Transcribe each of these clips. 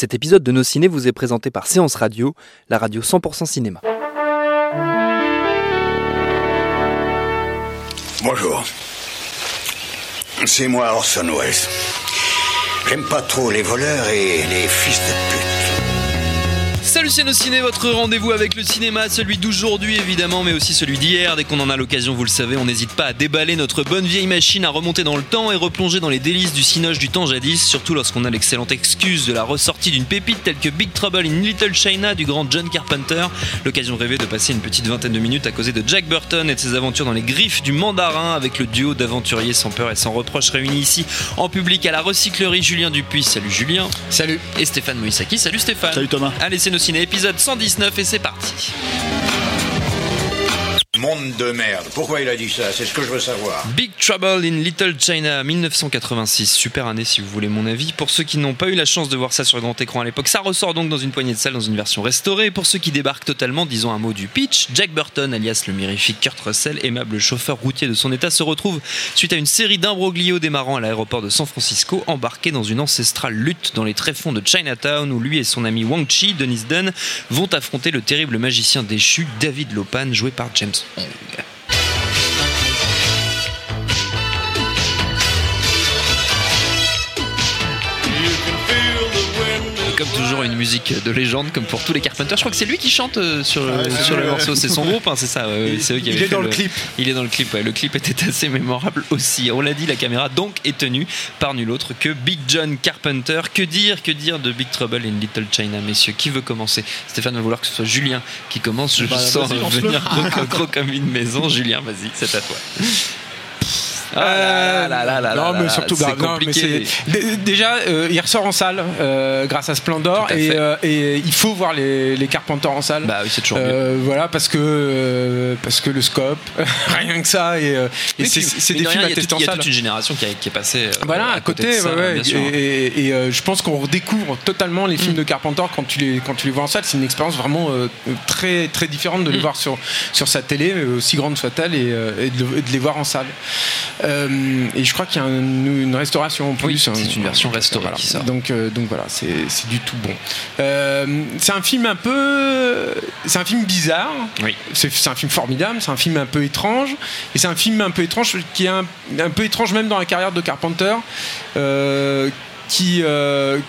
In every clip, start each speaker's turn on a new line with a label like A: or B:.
A: Cet épisode de Nos Ciné vous est présenté par Séance Radio, la radio 100% cinéma.
B: Bonjour. C'est moi Orson Welles. J'aime pas trop les voleurs et les fils de pute.
C: C'est nos ciné, votre rendez-vous avec le cinéma, celui d'aujourd'hui évidemment, mais aussi celui d'hier. Dès qu'on en a l'occasion, vous le savez, on n'hésite pas à déballer notre bonne vieille machine, à remonter dans le temps et replonger dans les délices du cinoche du temps jadis, surtout lorsqu'on a l'excellente excuse de la ressortie d'une pépite telle que Big Trouble in Little China du grand John Carpenter. L'occasion rêvée de passer une petite vingtaine de minutes à causer de Jack Burton et de ses aventures dans les griffes du mandarin avec le duo d'aventuriers sans peur et sans reproche réunis ici en public à la recyclerie Julien Dupuis. Salut Julien.
D: Salut.
C: Et Stéphane Moïsaki. Salut Stéphane.
D: Salut Thomas.
C: Allez, c'est nos ciné, épisode 119 et c'est parti.
B: Monde de merde. Pourquoi il a dit ça? C'est ce que je veux savoir.
C: Big Trouble in Little China 1986, super année si vous voulez mon avis. Pour ceux qui n'ont pas eu la chance de voir ça sur grand écran à l'époque, ça ressort donc dans une poignée de salles dans une version restaurée. Pour ceux qui débarquent totalement, disons un mot du pitch, Jack Burton, alias le mirifique Kurt Russell, aimable chauffeur routier de son état, se retrouve suite à une série d'imbroglios démarrant à l'aéroport de San Francisco, embarqué dans une ancestrale lutte dans les tréfonds de Chinatown où lui et son ami Wang Chi, Dennis Dunn, vont affronter le terrible magicien déchu David Lopan, joué par James Hong. Et comme toujours une musique de légende comme pour tous les Carpenters. Je crois que c'est lui qui chante euh, sur,
D: Ouais,
C: sur le morceau, c'est son groupe, hein, c'est ça. ouais,
D: Il-
C: c'est eux qui
D: il
C: avaient
D: est dans le clip.
C: Il est dans le clip, ouais. Le clip était assez mémorable aussi. On l'a dit, la caméra donc est tenue par nul autre que Big John Carpenter. Que dire, que dire de Big Trouble in Little China, messieurs? Qui veut commencer? Stéphane va vouloir que ce soit Julien qui commence. Je
D: Bah,
C: sens venir gros, gros comme une maison. Julien, vas-y, c'est à toi. Ah là là là là
D: non, mais surtout,
C: c'est
D: non,
C: compliqué.
D: Dé- déjà, euh, il ressort en salle euh, grâce à Splendor
C: à
D: et, euh, et il faut voir les, les Carpenters en salle.
C: Bah oui, c'est toujours mieux.
D: Voilà parce que parce que le scope rien que ça et, c'est des
C: de
D: films à tester en
C: Il y a toute une génération qui, a- qui est passée.
D: voilà à côté,
C: de ça,
D: ouais, et, je pense qu'on redécouvre totalement les
C: Mm.
D: films de Carpenter quand tu les quand tu les vois en salle c'est une expérience vraiment très très différente de les
C: Mm.
D: voir sur sur sa télé aussi grande soit-elle et, et de, et de les voir en salle Euh, et je crois qu'il y a un- une restauration en plus
C: Oui, c'est
D: hein.
C: une version restaurée
D: Voilà.
C: qui sort.
D: donc euh, donc voilà c'est c'est du tout bon Euh, c'est un film un peu c'est un film bizarre
C: Oui.
D: c'est c'est un film formidable, c'est un film un peu étrange, et c'est un film un peu étrange qui est un, un peu étrange même dans la carrière de Carpenter, qui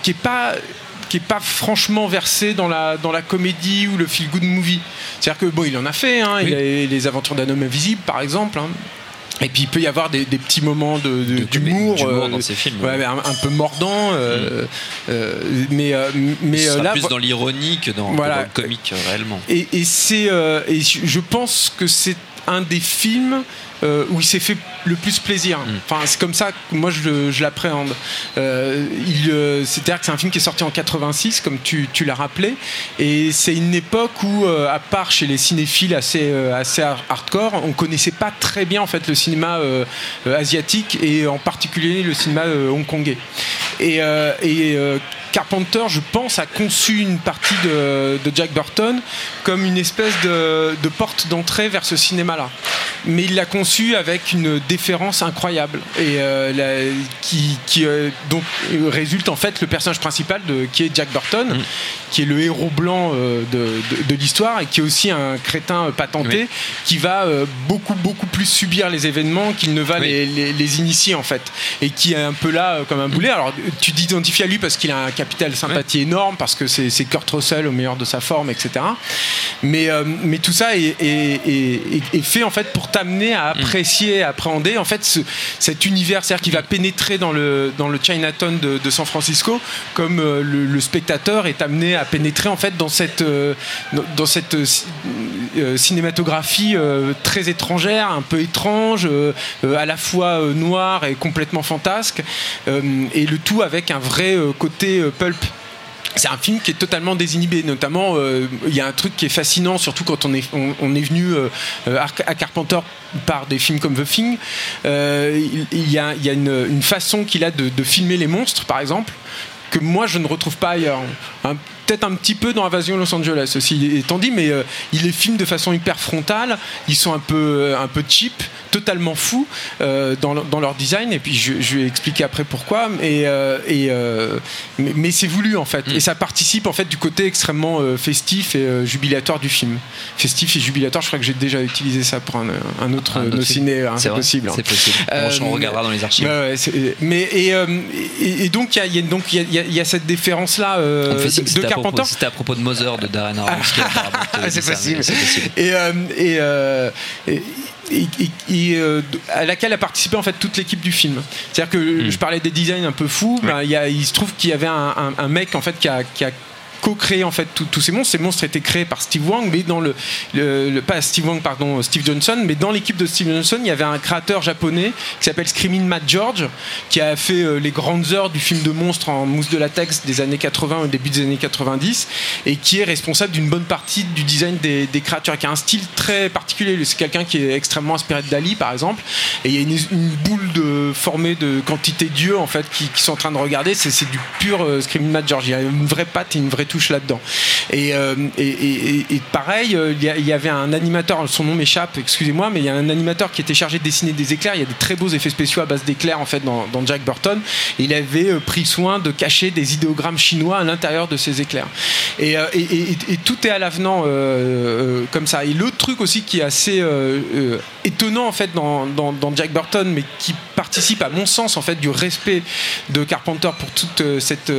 D: qui est pas qui est pas franchement versé dans la dans la comédie ou le feel good movie. C'est-à-dire que bon, il en a fait, hein, il a les aventures d'un homme invisible par exemple. hein. Et puis il peut y avoir des, des petits moments de- de-
C: De-
D: d'humour,
C: d'humour
D: euh,
C: dans ces films,
D: ouais,
C: ouais.
D: mais un, un peu mordant, euh, euh, mais euh, mais euh,
C: sera
D: là
C: plus dans l'ironie que dans,
D: Voilà.
C: dans le comique réellement.
D: et, et c'est et je pense que c'est un des films euh, où il s'est fait le plus plaisir.
C: Mm.
D: Enfin, c'est comme ça que moi je, l'appréhende. Euh, euh, C'est-à-dire que c'est un film qui est sorti en 86, comme tu, tu l'as rappelé, et c'est une époque où, euh, à part chez les cinéphiles assez, euh, assez hard- hardcore, on connaissait pas très bien en fait le cinéma euh, euh, asiatique et en particulier le cinéma euh, hongkongais. Et, euh, et euh, Carpenter, je pense, a conçu une partie de, de Jack Burton comme une espèce de, de porte d'entrée vers ce cinéma-là. Mais il l'a conçu avec une déférence incroyable et euh, la- qui, qui, donc résulte en fait le personnage principal de, qui est Jack Burton,
C: Mm.
D: qui est le héros blanc de, l'histoire et qui est aussi un crétin patenté
C: Oui.
D: qui va beaucoup beaucoup plus subir les événements qu'il ne va
C: Oui.
D: les, les- les initier en fait et qui est un peu là comme un boulet. Alors tu t'identifies à lui parce qu'il a un capital sympathie énorme, parce que c'est Kurt Russell au meilleur de sa forme, etc. Mais, euh, mais tout ça est, est, fait en fait pour t'amener à apprécier, à appréhender en fait cet univers, c'est-à-dire qui va pénétrer dans le, dans le Chinatown de, de San Francisco, comme euh, le, spectateur est amené à pénétrer en fait dans cette, euh, dans cette cinématographie très étrangère, un peu étrange, à la fois noire et complètement fantasque, et le tout avec un vrai côté pulp c'est un film qui est totalement désinhibé. Notamment, euh, il y a un truc qui est fascinant, surtout quand on est, venu euh, à Carpenter par des films comme The Thing. Euh, il y a, une, façon qu'il a de, filmer les monstres, par exemple, que moi je ne retrouve pas ailleurs. Peut-être un petit peu dans Invasion Los Angeles aussi, étant dit, mais il les filme de façon hyper frontale. Ils sont un peu, un peu cheap totalement fous euh, dans, dans, leur design et puis je, vais expliquer après pourquoi et, euh, et euh, mais, c'est voulu en fait. Mm. et ça participe en fait du côté extrêmement festif et jubilatoire du film. Festif et jubilatoire je crois que j'ai déjà utilisé ça pour un, un autre un ciné hein, c'est possible
C: c'est possible. On regardera dans les archives.
D: Mais et, et, donc il y a donc il y, y, a cette défense là de Carpenter.
C: c'était à propos de Mother de Darren Aronofsky
D: c'est possible. et, et et, euh, à laquelle a participé en fait toute l'équipe du film. C'est-à-dire que hmm. je parlais des designs un peu fous, ben, il se trouve qu'il y avait un, un, mec en fait qui a, qui a co-créé en fait tous ces monstres. Ces monstres étaient créés par Steve Wang, mais dans le, pas Steve Wang, pardon, Steve Johnson, mais dans l'équipe de Steve Johnson, il y avait un créateur japonais qui s'appelle Screaming Matt George, qui a fait euh, les grandes heures du film de monstres en mousse de latex des années 80 au début des années 90, et qui est responsable d'une bonne partie du design des, des, créatures, qui a un style très particulier. C'est quelqu'un qui est extrêmement inspiré de Dali, par exemple, et il y a une, boule de formée de quantité d'yeux en fait qui, sont en train de regarder. C'est du pur euh, Screaming Matt George. Il y a une vraie patte et une vraie touche là-dedans. Euh, et, et, pareil, euh, il y, avait un animateur, son nom m'échappe, excusez-moi, mais il y a un animateur qui était chargé de dessiner des éclairs. Il y a de très beaux effets spéciaux à base d'éclairs en fait dans, Jack Burton. il avait euh, pris soin de cacher des idéogrammes chinois à l'intérieur de ces éclairs. Et, tout est à l'avenant comme ça. Et l'autre truc aussi qui est assez étonnant en fait dans, dans, Jack Burton, mais qui participe à mon sens en fait du respect de Carpenter pour toute cette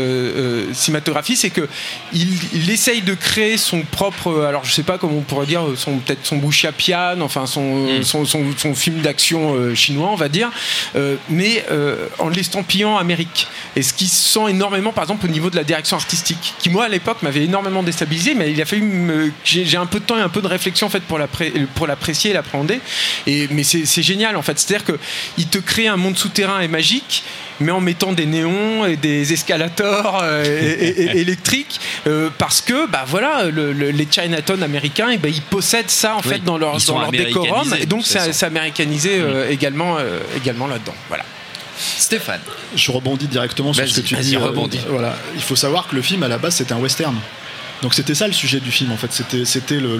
D: cinématographie, c'est que il, essaye de créer son propre, alors je sais pas comment on pourrait dire, son peut-être son pian, enfin son, mm. son, son, film d'action euh, chinois, on va dire, euh, mais euh, en l'estampillant Amérique. Et ce qui se sent énormément, par exemple, au niveau de la direction artistique, qui moi à l'époque m'avait énormément déstabilisé, mais il a fallu, j'ai un peu de temps et un peu de réflexion en fait pour l'apprécier et l'appréhender. Et mais c'est génial en fait, c'est-à-dire que il te crée un monde souterrain et magique mais en mettant des néons et des escalators euh, électriques euh, parce que bah voilà les Chinatown américains et eh ben, ils possèdent ça en fait dans leur, dans leur décorum et donc c'est américanisé euh, également également là-dedans voilà
C: Stéphane.
E: Je rebondis directement sur ce que tu dis. voilà, il faut savoir que le film à la base c'était un western. Donc c'était ça le sujet du film en fait. C'était c'était le,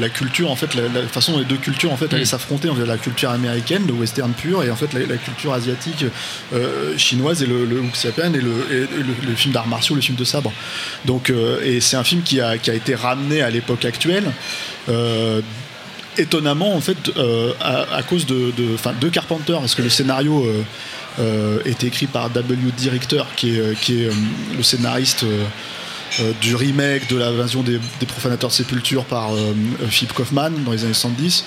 E: la culture en fait, la, façon dont les deux cultures en fait allaient mm. s'affronter. On la culture américaine, le western pur, et en fait la, culture asiatique euh, chinoise et le, le et le, et le, film d'arts martiaux, le film de sabre. Donc euh, et c'est un film qui a, qui a été ramené à l'époque actuelle. Euh, étonnamment en fait à, cause de, de, de Carpenter parce que le scénario est écrit par W. Director qui est, qui est le scénariste euh, du remake de l'invasion des, des, profanateurs de sépulture par euh, Philip Kaufman dans les années 70.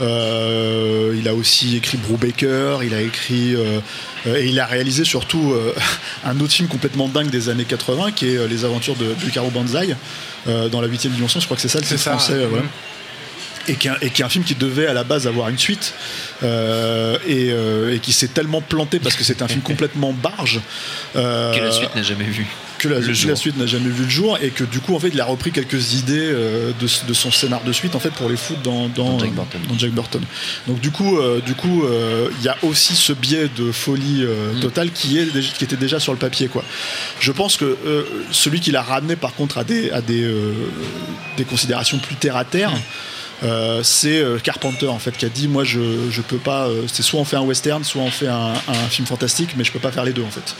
E: Euh, il a aussi écrit Brubaker, il a écrit et il a réalisé surtout un autre film complètement dingue des années 80 qui est Les aventures de, de Caro Banzai dans la 8 dimension. Je crois que c'est ça le titre français. Mm et qui, est un film qui devait à la base avoir une suite euh, euh, et, qui s'est tellement planté parce que c'est un film complètement barge
C: euh, que la suite n'a jamais vu
E: que la, suite n'a jamais vu le jour et que du coup en fait il a repris quelques idées de, son scénar de suite en fait pour les foutre dans, dans, Jack, Burton. donc du coup du coup il y a aussi ce biais de folie mm. totale qui, est, qui était déjà sur le papier quoi je pense que celui qui l'a ramené par contre à des, à des, des considérations plus terre à terre mm. Euh, c'est euh, Carpenter en fait qui a dit moi je, je peux pas euh, c'est soit on fait un western soit on fait un, film fantastique mais je peux pas faire les deux en fait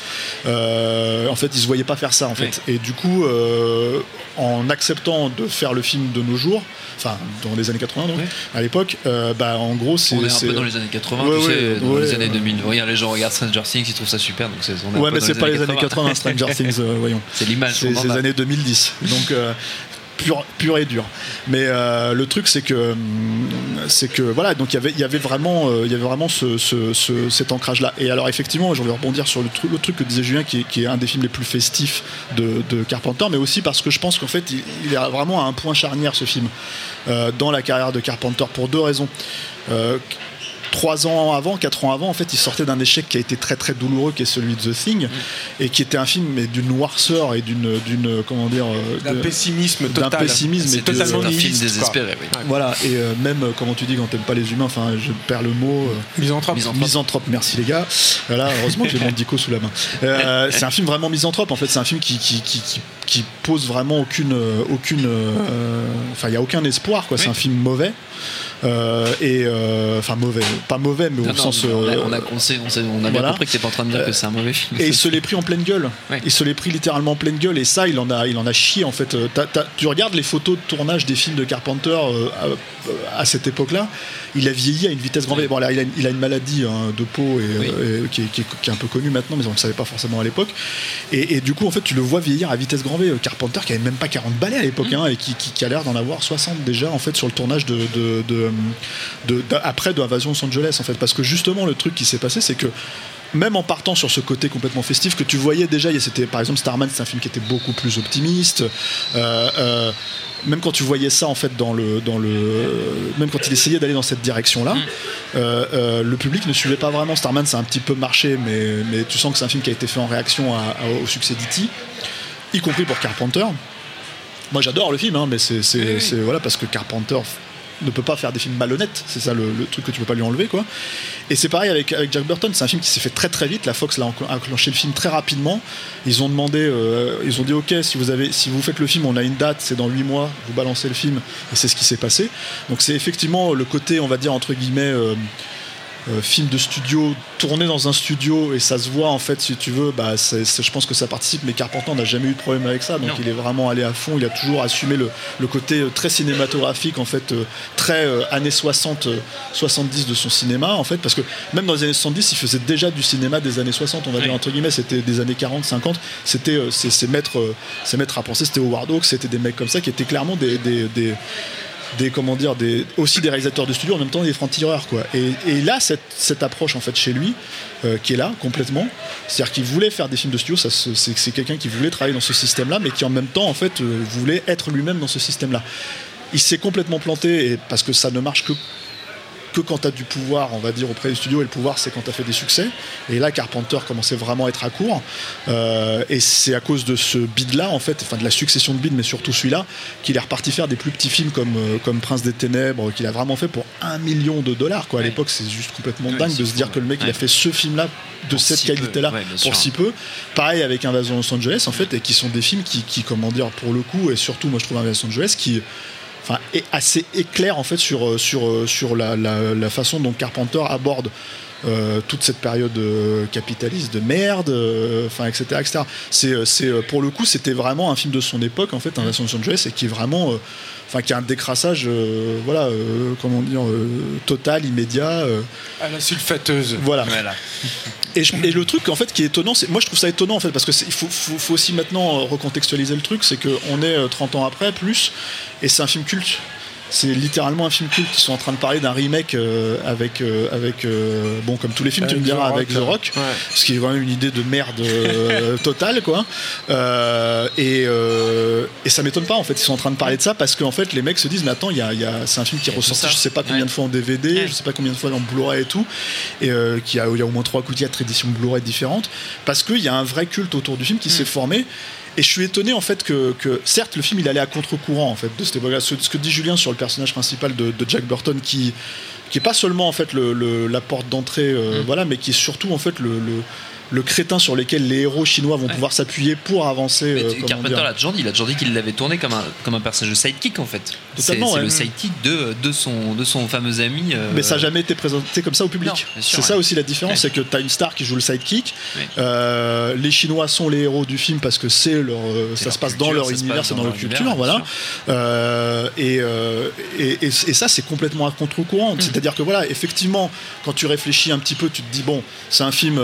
E: en fait il se voyait pas faire ça en fait. Et du coup, euh, en acceptant de faire le film de nos jours, enfin dans les années 80 donc, à l'époque, euh, bah en gros c'est.
C: On est un peu dans les années 80, tu sais, dans les années 2000. Regarde, les gens regardent Stranger Things, ils trouvent ça super, donc c'est.
E: Ouais, mais c'est pas les années 80, Stranger Things, voyons.
C: C'est l'image.
E: C'est les années 2010. Donc pur, et dur. Mais euh, le truc, c'est que, c'est que voilà, donc y il y avait vraiment, euh, y avait vraiment ce, cet ancrage-là. Et alors, effectivement, je vais rebondir sur le truc, le truc que disait Julien, qui, est un des films les plus festifs de, Carpenter, mais aussi parce que je pense qu'en fait, il, est vraiment à un point charnière ce film euh, dans la carrière de Carpenter pour deux raisons trois ans avant, quatre ans avant, en fait, il sortait d'un échec qui a été très très douloureux, qui est celui de The Thing, mm. et qui était un film mais d'une noirceur et d'une d'une comment dire
D: euh, d'un pessimisme total.
E: D'un pessimisme
C: c'est totalement un film désespéré. Oui.
E: Voilà et euh, même euh, comment tu dis quand t'aimes pas les humains, enfin je perds le mot.
D: misanthrope.
E: misanthrope. Merci les gars. Voilà, heureusement que j'ai mon dico sous la main. c'est un film vraiment misanthrope. En fait, c'est un film qui qui, qui, qui pose vraiment aucune aucune. Enfin, il y a aucun espoir quoi. C'est un film mauvais. Euh, et euh, enfin mauvais, pas mauvais, mais au sens.
C: on, a, euh, on, a, on, a bien compris que t'es pas en train de dire que c'est un mauvais film.
E: Et il se l'est pris en pleine gueule. Il se l'est pris littéralement en pleine gueule. Et ça, il en a, il en a chié en fait. tu regardes les photos de tournage des films de Carpenter à, cette époque-là. Il a vieilli à une vitesse grand V. Bon, il, a, il, a, une maladie hein, de peau et, qui, est, un peu connue maintenant, mais on ne le savait pas forcément à l'époque. Et, du coup, en fait, tu le vois vieillir à vitesse grand V. Carpenter qui avait même pas 40 balais à l'époque, mm. hein, et qui, a l'air d'en avoir 60 déjà en fait sur le tournage de de, après de Invasion Los Angeles en fait parce que justement le truc qui s'est passé c'est que même en partant sur ce côté complètement festif que tu voyais déjà, c'était par exemple Starman, c'est un film qui était beaucoup plus optimiste. Euh, euh, même quand tu voyais ça en fait dans le dans le même quand il essayait d'aller dans cette direction là, mm. euh, le public ne suivait pas vraiment. Starman, ça a un petit peu marché, mais mais tu sens que c'est un film qui a été fait en réaction au succès d'E.T., y compris pour Carpenter. Moi j'adore le film, hein, mais c'est voilà parce que Carpenter ne peut pas faire des films malhonnêtes, c'est ça le, truc que tu peux pas lui enlever quoi. Et c'est pareil avec, avec Jack Burton, c'est un film qui s'est fait très très vite, la Fox l'a enclenché le film très rapidement, ils ont demandé, euh, ils ont dit ok si vous, avez, si vous faites le film, on a une date, c'est dans 8 mois, vous balancez le film, et c'est ce qui s'est passé. Donc c'est effectivement le côté, on va dire entre guillemets, euh, euh, film de studio tourné dans un studio et ça se voit en fait si tu veux bah je pense que ça participe mais Carpenter n'a jamais eu de problème avec ça donc il est vraiment allé à fond il a toujours assumé le, côté euh, très cinématographique en fait euh, très années 60 70 de son cinéma en fait parce que même dans les années 70 il faisait déjà du cinéma des années 60 on va dire entre guillemets c'était des années 40 50 c'était ces maîtres à penser c'était Howard Hawks c'était des mecs comme ça qui étaient clairement des, des des comment dire des aussi des réalisateurs de studio en même temps des francs-tireurs quoi. Et, et, là cette, cette, approche en fait chez lui euh, qui est là complètement c'est-à-dire qu'il voulait faire des films de studio ça c'est quelqu'un qui voulait travailler dans ce système là mais qui en même temps en fait euh, voulait être lui-même dans ce système là il s'est complètement planté parce que ça ne marche que que quand tu as du pouvoir, on va dire, auprès du studio, et le pouvoir, c'est quand tu as fait des succès. Et là, Carpenter commençait vraiment à être à court. Euh, et c'est à cause de ce bid-là, en fait, enfin de la succession de bids, mais surtout celui-là, qu'il est reparti faire des plus petits films comme, euh, comme Prince des Ténèbres, qu'il a vraiment fait pour un million de dollars. Quoi. À l'époque, c'est juste complètement dingue de se dire que le mec, il a fait ce film-là de cette qualité-là pour si peu. Pareil avec Invasion Los Angeles, en fait, et qui sont des films qui, qui, comment dire, pour le coup, et surtout, moi, je trouve Invasion Los Angeles, qui enfin, assez éclair en fait sur, euh, euh, la, façon dont Carpenter aborde euh, toute cette période capitaliste de merde, enfin, etc. etc. C'est, c'est, pour le coup, c'était vraiment un film de son époque, en fait, Invasion Los Angeles, et qui est vraiment enfin qui a un décrassage euh, voilà euh, comment dire euh, total immédiat
D: à la sulfateuse
E: voilà, Et, le truc en fait qui est étonnant c'est moi je trouve ça étonnant en fait parce que il faut, faut, aussi maintenant recontextualiser le truc c'est qu'on est 30 ans après plus et c'est un film culte c'est littéralement un film culte. Qui sont en train de parler d'un remake euh, avec euh, avec euh, bon comme tous les films tu me diras avec The Rock. Ce qui est vraiment une idée de merde totale quoi. Et, et ça m'étonne pas en fait. Ils sont en train de parler de ça parce qu'en fait les mecs se disent mais attends il y a, c'est un film qui est ressorti je sais pas combien de fois en DVD je sais pas combien de fois en Blu-ray et tout. Et qui a, il y a au moins trois coups quatre éditions Blu-ray différentes. Parce qu'il y a un vrai culte autour du film qui s'est mm. formé et je suis étonné en fait que, certes le film il allait à contre-courant en fait de cette époque Ce, que dit Julien sur le personnage principal de, Jack Burton qui qui est pas seulement en fait le, la porte d'entrée, euh, mm. voilà, mais qui est surtout en fait le, le crétin sur lequel les héros chinois vont pouvoir s'appuyer pour avancer.
C: Mais euh, Carpenter l'a toujours dit, il a toujours dit qu'il l'avait tourné comme un, comme un personnage de sidekick en fait. C'est le sidekick de, de, son, de son fameux ami.
E: Euh, mais ça n'a jamais été présenté comme ça au public. C'est ça aussi la différence, c'est que tu as une star qui joue le sidekick. Euh, les Chinois sont les héros du film parce que c'est leur, ça se passe dans leur univers, c'est dans leur culture, voilà. et, et, et, ça, c'est complètement à contre-courant. Mm. C'est-à-dire que voilà, effectivement, quand tu réfléchis un petit peu, tu te dis bon, c'est un film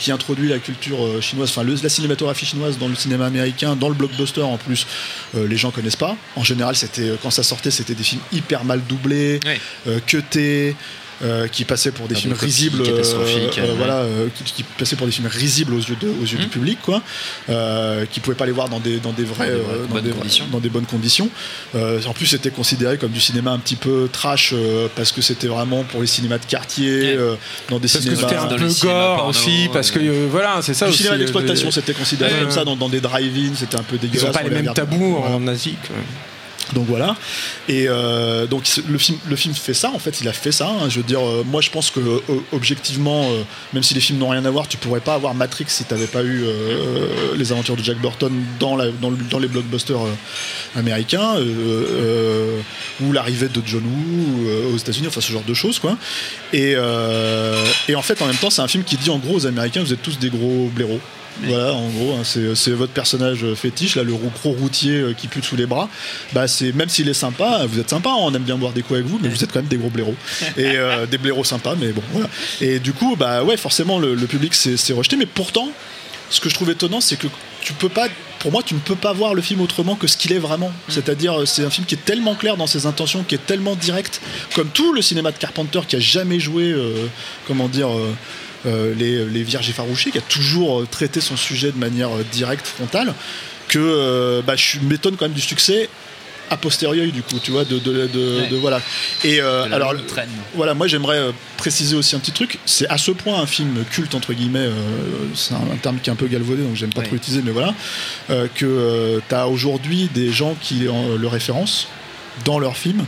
E: qui introduit la culture euh, chinoise, enfin la cinématographie chinoise dans le cinéma américain, dans le blockbuster en plus, euh, les gens connaissent pas. En général, c'était quand ça sortait, c'était des films hyper mal doublés, oui. cutés. Euh, qui passait pour des films risibles, euh, euh, voilà, qui, qui, passait pour des films risibles aux yeux, de, aux yeux du mmh. public, quoi, qui pouvaient pas les voir dans des dans des vrais, dans, des, bonnes conditions. dans des bonnes conditions. en plus, c'était considéré comme du cinéma un petit peu trash parce que c'était vraiment pour les cinémas de quartier, dans des cinémas.
D: C'était un peu gore aussi, parce que voilà, c'est ça. Aussi,
E: cinéma d'exploitation, c'était considéré comme ça dans, des drive-in, c'était un peu dégueulasse.
D: Ils n'ont pas les mêmes tabous en Asie.
E: Donc voilà. Et euh, donc le film, le film fait ça. En fait, il a fait ça. Hein. Je veux dire, euh, moi, je pense que euh, objectivement, même si les films n'ont rien à voir, tu pourrais pas avoir Matrix si tu n'avais pas eu les aventures de Jack Burton dans les blockbusters américains ou l'arrivée de John Woo aux États-Unis. Enfin, ce genre de choses, quoi. Et, et en fait, en même temps, c'est un film qui dit en gros aux Américains, vous êtes tous des gros blaireaux. Voilà, en gros, hein, c'est votre personnage fétiche, là, le gros routier euh, qui pue sous les bras. Bah, c'est même s'il est sympa, vous êtes sympa, on aime bien boire des coups avec vous, mais vous êtes quand même des gros blaireaux et euh, des blaireaux sympas, mais bon, voilà. Et du coup, bah ouais, forcément, le, public s'est rejeté, mais pourtant, ce que je trouve étonnant, c'est que tu peux pas pour moi, tu ne peux pas voir le film autrement que ce qu'il est vraiment. C'est-à-dire, c'est un film qui est tellement clair dans ses intentions, qui est tellement direct, comme tout le cinéma de Carpenter qui a jamais joué, euh, comment dire, euh, les, les, Vierges effarouchées, qui a toujours euh, traité son sujet de manière euh, directe, frontale, que bah, je m'étonne quand même du succès a posteriori du coup tu vois de, de, de, voilà. Et alors voilà moi j'aimerais préciser aussi un petit truc. C'est à ce point un film culte entre guillemets c'est un, terme qui est un peu galvaudé donc j'aime pas trop l'utiliser mais voilà que tu as aujourd'hui des gens qui le référencent dans leurs films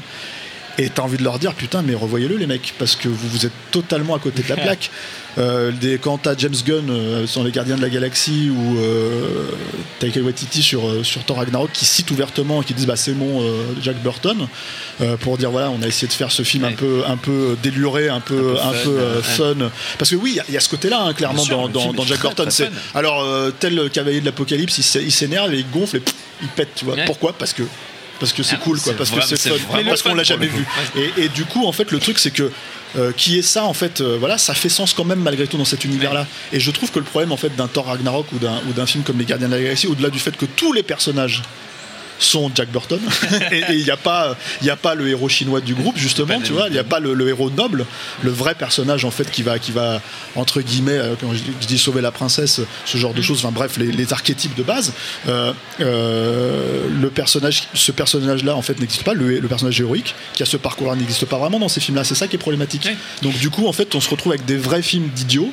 E: et t'as envie de leur dire putain mais revoyez-le les mecs parce que vous vous êtes totalement à côté de la plaque. Euh, des, quand t'as James Gunn euh, sur les Gardiens de la Galaxie ou euh, Taika Waititi sur, euh, sur Thor Ragnarok qui citent ouvertement qui disent bah c'est mon Jack Burton pour dire voilà on a essayé de faire ce film un peu un peu déluré un peu un peu, fun, parce que oui il y, a ce côté là hein, clairement dans, dans, Jack Burton c'est alors tel cavalier de l'apocalypse il s'énerve et il gonfle et il pète tu vois. Pourquoi? Parce que parce que c'est ah, cool quoi parce que c'est fun. parce qu'on l'a jamais vu. Et, et, du coup en fait le truc c'est que euh, qui est ça en fait euh, voilà ça fait sens quand même malgré tout dans cet univers là et je trouve que le problème en fait d'un Thor Ragnarok ou d'un film comme les Gardiens de la Galaxie au-delà du fait que tous les personnages sont Jack Burton. Et il n'y a pas il a pas le héros chinois du groupe justement tu vois. Il n'y a pas le, héros noble le vrai personnage en fait qui va qui va entre guillemets euh, quand je, dis sauver la princesse ce genre de mm. choses enfin bref les, archétypes de base euh, euh, le personnage ce personnage là en fait n'existe pas. Le, personnage héroïque qui a ce parcours là n'existe pas vraiment dans ces films là c'est ça qui est problématique. Donc du coup en fait on se retrouve avec des vrais films d'idiots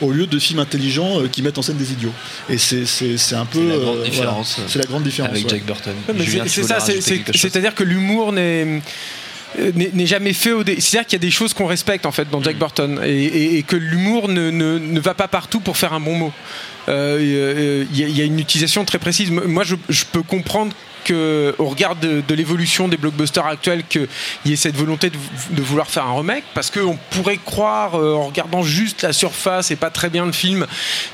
E: au lieu de films intelligents euh, qui mettent en scène des idiots. Et c'est un peu.
C: C'est la grande euh, différence.
E: c'est la grande différence.
C: Avec Jack Burton.
D: c'est ça, c'est-à-dire que l'humour n'est n'est jamais fait au c'est-à-dire qu'il y a des choses qu'on respecte en fait dans Jack mm. Burton et, que l'humour ne, ne, ne, va pas partout pour faire un bon mot euh, il y, a une utilisation très précise moi je, je peux comprendre au regard de, l'évolution des blockbusters actuels qu'il y ait cette volonté de, vouloir faire un remake parce qu'on pourrait croire euh, en regardant juste la surface et pas très bien le film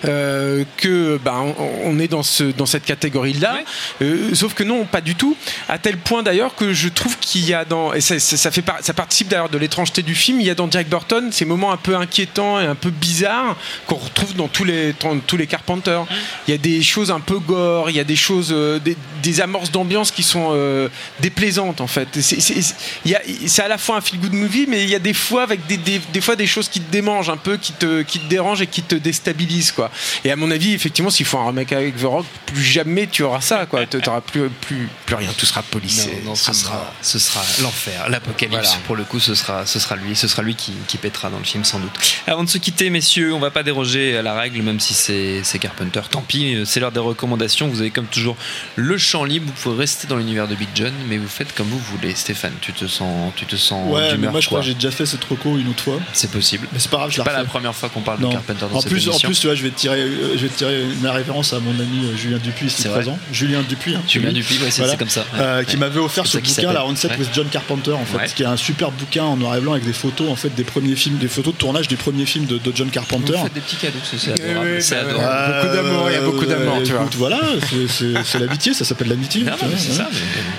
D: euh, que ben, on, est dans, ce, dans cette catégorie là euh, sauf que non pas du tout. À tel point d'ailleurs que je trouve qu'il y a dans et ça, fait, ça participe d'ailleurs de l'étrangeté du film il y a dans Jack Burton ces moments un peu inquiétants et un peu bizarres qu'on retrouve dans tous les, tous les Carpenters. Il y a des choses un peu gore il y a des choses des, des amorces d'ambiance qui sont euh, déplaisantes en fait. C'est à la fois un feel good movie, mais il y a des fois avec des, des, fois des choses qui te démangent un peu, qui te, qui te dérangent et qui te déstabilisent quoi. Et à mon avis, effectivement, s'il faut un remake avec The Rock, plus jamais tu auras ça quoi. Tu n'auras plus, plus, plus rien, tout sera policé.
C: ce, sera, ce sera l'enfer, l'apocalypse. Pour le coup, ce sera, ce sera lui, ce sera lui qui, qui pètera dans le film sans doute. Avant de se quitter, messieurs, on va pas déroger à la règle, même si c'est Carpenter. Tant pis, c'est l'heure des recommandations. Vous avez comme toujours le champ libre faut rester dans l'univers de Big John, mais vous faites comme vous voulez. Stéphane, tu te sens, tu te sens.
E: Ouais, mais moi je crois que j'ai déjà fait cette reco une autre fois.
C: C'est possible.
E: Mais c'est pas grave, je
C: pas la première fois qu'on parle
E: de
C: Carpenter dans
E: en
C: cette
E: plus,
C: émission.
E: En plus, tu vois, je vais te tirer, je vais tirer une référence à mon ami euh, Julien Dupuis, ici présent. Julien Dupuis. Hein,
C: Julien Dupuis, ouais, c'est comme ça.
E: Euh, qui m'avait offert ce bouquin, La Onset with John Carpenter, en fait, qui est un super bouquin en noir et blanc avec des photos, en fait, des premiers films, des photos de tournage des premiers films de, John Carpenter.
C: Vous faites des petits cadeaux, c'est adorable. c'est
D: adorable. beaucoup d'amour, il y a beaucoup d'amour, tu vois.
E: Voilà, c'est l'amitié, ça s'appelle l'amitié.
C: C'est ça.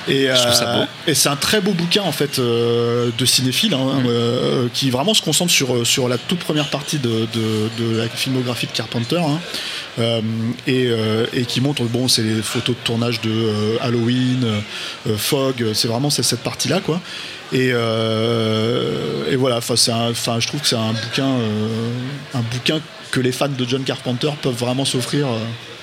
E: Et, et c'est un très beau bouquin, en fait, de cinéphile, hein, qui vraiment se concentre sur, sur la toute première partie de, de, la filmographie de Carpenter. Hein. Euh, et, euh, et, qui montre, bon, c'est les photos de tournage de euh, Halloween, Fog, c'est vraiment cette partie-là, quoi. Et, et voilà, enfin, je trouve que c'est un bouquin, un bouquin que les fans de John Carpenter peuvent vraiment s'offrir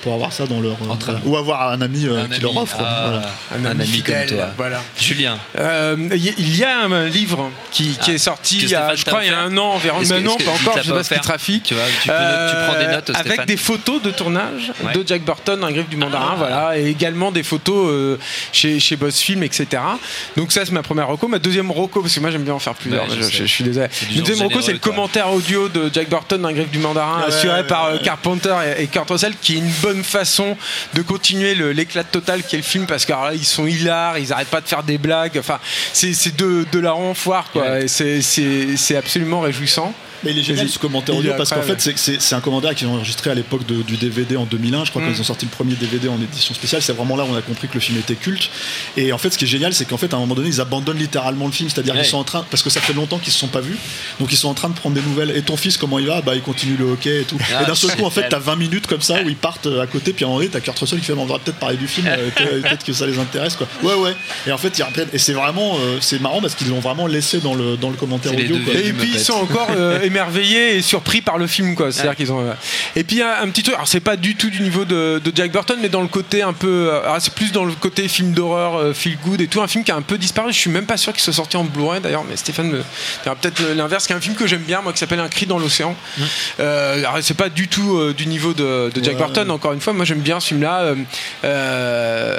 E: pour avoir ça dans leur euh, ou avoir un ami euh, qui leur offre
C: ah, un, ami, comme toi.
D: voilà.
C: Julien.
D: Euh, il y a un livre qui, qui est sorti il y a, je crois il y a un an environ mais non pas encore je sais pas ce qui trafique.
C: Tu, vois, tu, prends des notes
D: avec des photos de tournage de Jack Burton dans Griffe du Mandarin ah. voilà et également des photos chez, chez Boss Film etc donc ça c'est ma première reco. Ma deuxième reco parce que moi j'aime bien en faire plusieurs je, suis désolé. Ma deuxième reco c'est le commentaire audio de Jack Burton dans Griffe du Mandarin assuré par Carpenter et Kurt Russell qui est une bonne façon de continuer l'éclat total qu'est le film parce que là ils sont hilars, ils arrêtent pas de faire des blagues. Enfin, c'est de, de la renfoire quoi. C'est absolument réjouissant.
E: Mais il est génial ce commentaire audio parce qu'en fait, c'est un commentaire qu'ils ont enregistré à l'époque du DVD en 2001. Je crois mm. qu'ils ont sorti le premier DVD en édition spéciale. C'est vraiment là où on a compris que le film était culte. Et en fait, ce qui est génial, c'est qu'en fait, à un moment donné, ils abandonnent littéralement le film. C'est-à-dire qu'ils sont en train, parce que ça fait longtemps qu'ils se sont pas vus, donc ils sont en train de prendre des nouvelles. Et ton fils, comment il va? Bah, il continue le hockey et tout. Ah, et d'un seul coup, en fait, t'as 20 minutes comme ça où ils partent à côté, puis en vrai, t'as Kurt Russell qui fait, on va peut-être parler du film, euh, peut-être que ça les intéresse, quoi. Ouais, ouais. Et en fait, et c'est vraiment, euh, c'est marrant parce qu'ils l'ont vraiment laissé dans le, dans le commentaire audio.
D: Et puis, ils sont encore euh, émerveillés et surpris par le film quoi. C'est-à-dire qu'ils ont. Euh, et puis un, petit truc. Alors c'est pas du tout du niveau de, Jack Burton, mais dans le côté un peu. Euh, c'est plus dans le côté film d'horreur, euh, feel good et tout. Un film qui a un peu disparu. Je suis même pas sûr qu'il soit sorti en Blu-ray d'ailleurs, mais Stéphane me peut-être l'inverse. Qui est un film que j'aime bien moi, qui s'appelle Un cri dans l'océan. Mmh. alors c'est pas du tout du niveau de, Jack Burton. Encore une fois, moi j'aime bien ce film-là,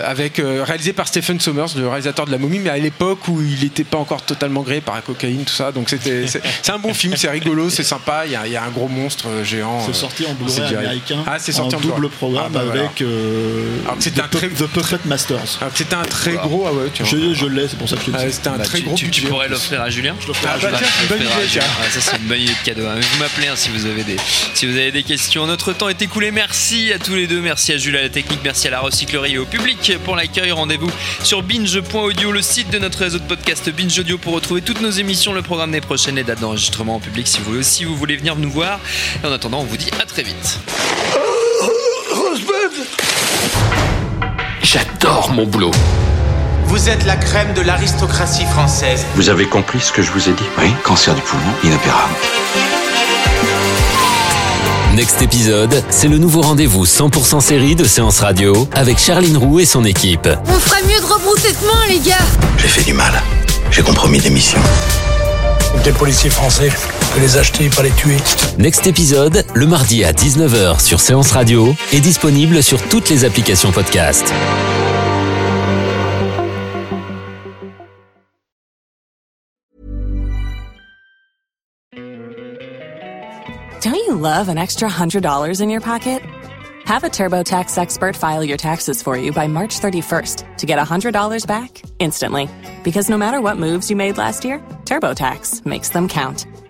D: avec réalisé par Stephen Sommers, le réalisateur de La Momie, mais à l'époque où il n'était pas encore totalement gréé par la cocaïne, tout ça. Donc c'était c'est un bon film, c'est rigolo, c'est sympa. Il y a il y a un gros monstre euh, géant.
E: C'est sorti en Blu-ray américain.
D: Ah, c'est sorti
E: en, double programme ah, bah avec euh,
D: c'était un très...
E: The Puppet Masters.
D: C'était un très gros. Ah ouais,
E: je, je l'ai, c'est pour ça que je le
D: ah, C'était un
C: bah,
D: très
C: tu,
D: gros.
C: Tu, tu pourrais l'offrir à Julien
E: Je l'offrirai
D: à Julien. c'est une bonne idée.
C: ça, c'est une bonne idée de cadeau. Hein. Vous m'appelez hein, si vous avez des si vous avez des questions. Notre temps est écoulé. Merci à tous les deux. Merci à Jules à la technique. Merci à la recyclerie et au public pour l'accueil. Rendez-vous sur binge.audio, le site de notre réseau de podcast Binge Audio pour retrouver toutes nos émissions, le programme des prochaines, les dates d'enregistrement en public si vous voulez aussi vous voulez venir nous voir. Et en attendant, on vous dit à très vite.
F: J'adore mon boulot.
G: Vous êtes la crème de l'aristocratie française.
F: Vous avez compris ce que je vous ai dit? Oui, cancer du poumon, inopérable.
H: Next épisode, c'est le nouveau rendez-vous 100% série de Séance Radio avec Charline Roux et son équipe.
I: On ferait mieux de rebrousser de main, les gars
B: J'ai fait du mal. J'ai compromis des missions.
J: Des policiers français, que les acheter, pas les tuer.
H: Next épisode, le mardi à 19h sur Séance Radio, est disponible sur toutes les applications podcast.
K: Don't you love an extra $100 in your pocket? Have a TurboTax expert file your taxes for you by March 31st to get $100 back instantly. Because no matter what moves you made last year, TurboTax makes them count.